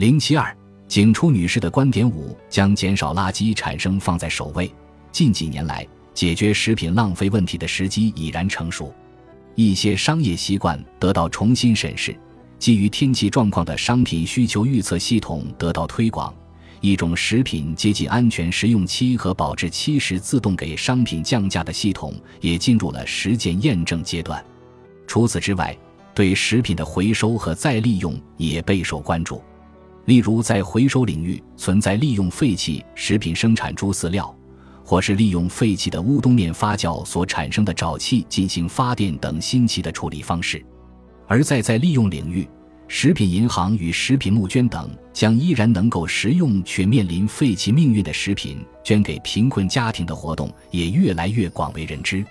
零七二，景初女士的观点五：将减少垃圾产生放在首位。近几年来，解决食品浪费问题的时机已然成熟，一些商业习惯得到重新审视。基于天气状况的商品需求预测系统得到推广，一种食品接近安全食用期和保质期时自动给商品降价的系统也进入了实践验证阶段。除此之外，对食品的回收和再利用也备受关注。例如，在回收领域存在利用废弃食品生产猪饲料，或是利用废弃的乌冬面发酵所产生的沼气进行发电等新奇的处理方式。而在再利用领域，食品银行与食品募捐等将依然能够食用却面临废弃命运的食品捐给贫困家庭的活动也越来越广为人知。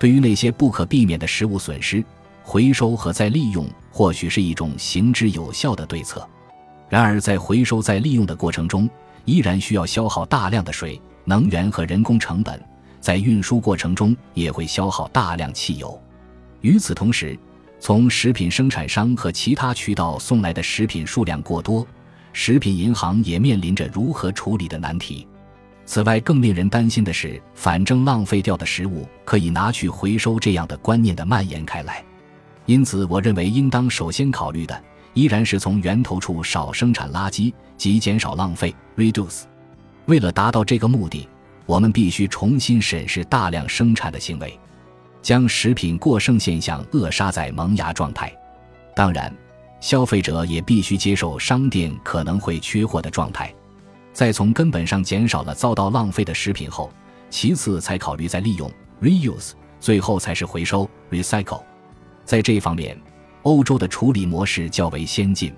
对于那些不可避免的食物损失，回收和再利用或许是一种行之有效的对策。然而，在回收再利用的过程中，依然需要消耗大量的水、能源和人工成本，在运输过程中也会消耗大量汽油。与此同时，从食品生产商和其他渠道送来的食品数量过多，食品银行也面临着如何处理的难题。此外，更令人担心的是，反正浪费掉的食物可以拿去回收这样的观念的蔓延开来。因此，我认为应当首先考虑的依然是从源头处少生产垃圾及减少浪费 （reduce）。为了达到这个目的，我们必须重新审视大量生产的行为。将食品过剩现象扼杀在萌芽状态。当然，消费者也必须接受商店可能会缺货的状态。在从根本上减少了遭到浪费的食品后，其次才考虑再利用 （reuse），最后才是回收 （recycle）。在这一方面，欧洲的处理模式较为先进。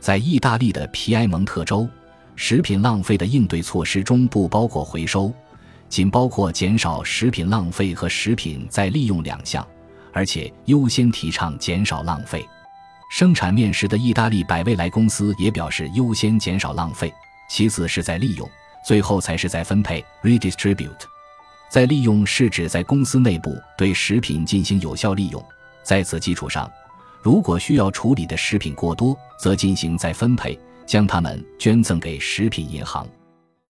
在意大利的皮埃蒙特州，食品浪费的应对措施中不包括回收。仅包括减少食品浪费和食品再利用两项，而且优先提倡减少浪费。生产面食的意大利百味来公司也表示优先减少浪费，其次是在利用，最后才是在分配 （redistribute）。在利用是指在公司内部对食品进行有效利用，在此基础上，如果需要处理的食品过多，则进行再分配，将它们捐赠给食品银行。